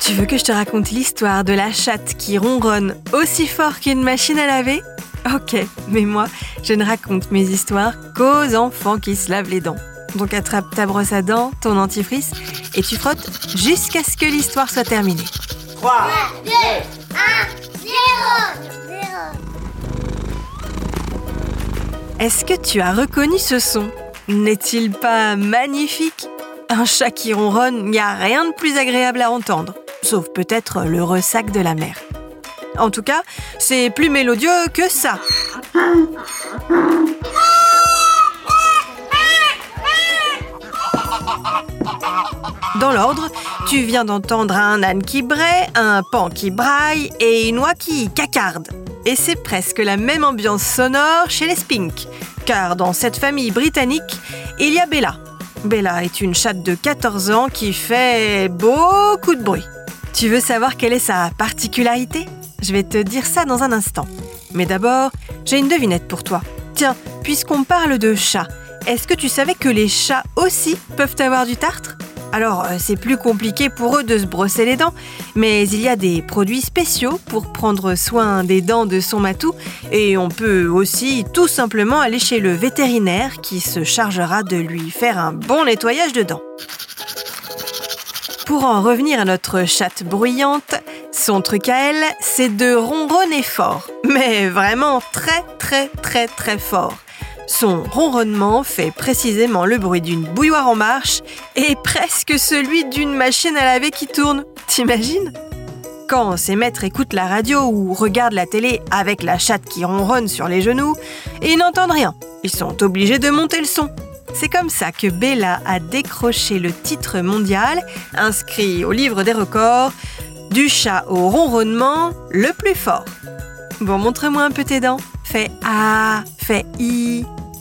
Tu veux que je te raconte l'histoire de la chatte qui ronronne aussi fort qu'une machine à laver? Ok, mais moi, je ne raconte mes histoires qu'aux enfants qui se lavent les dents. Donc attrape ta brosse à dents, ton dentifrice, et tu frottes jusqu'à ce que l'histoire soit terminée. 3, 2, 1, 0, Est-ce que tu as reconnu ce son? N'est-il pas magnifique? Un chat qui ronronne, il n'y a rien de plus agréable à entendre sauf peut-être le ressac de la mer. En tout cas, c'est plus mélodieux que ça. Dans l'ordre, tu viens d'entendre un âne qui braie, un pan qui braille et une oie qui cacarde. Et c'est presque la même ambiance sonore chez les Spink, car dans cette famille britannique, il y a Bella. Bella est une chatte de 14 ans qui fait beaucoup de bruit. Tu veux savoir quelle est sa particularité? Je vais te dire ça dans un instant. Mais d'abord, j'ai une devinette pour toi. Tiens, puisqu'on parle de chats, est-ce que tu savais que les chats aussi peuvent avoir du tartre? Alors, euh, c'est plus compliqué pour eux de se brosser les dents, mais il y a des produits spéciaux pour prendre soin des dents de son matou, et on peut aussi tout simplement aller chez le vétérinaire qui se chargera de lui faire un bon nettoyage de dents. Pour en revenir à notre chatte bruyante, son truc à elle, c'est de ronronner fort. Mais vraiment très très très très fort. Son ronronnement fait précisément le bruit d'une bouilloire en marche et presque celui d'une machine à laver qui tourne. T'imagines? Quand ses maîtres écoutent la radio ou regardent la télé avec la chatte qui ronronne sur les genoux, ils n'entendent rien. Ils sont obligés de monter le son. C'est comme ça que Bella a décroché le titre mondial, inscrit au livre des records, du chat au ronronnement le plus fort. Bon, montre-moi un peu tes dents. Fais A, fais I.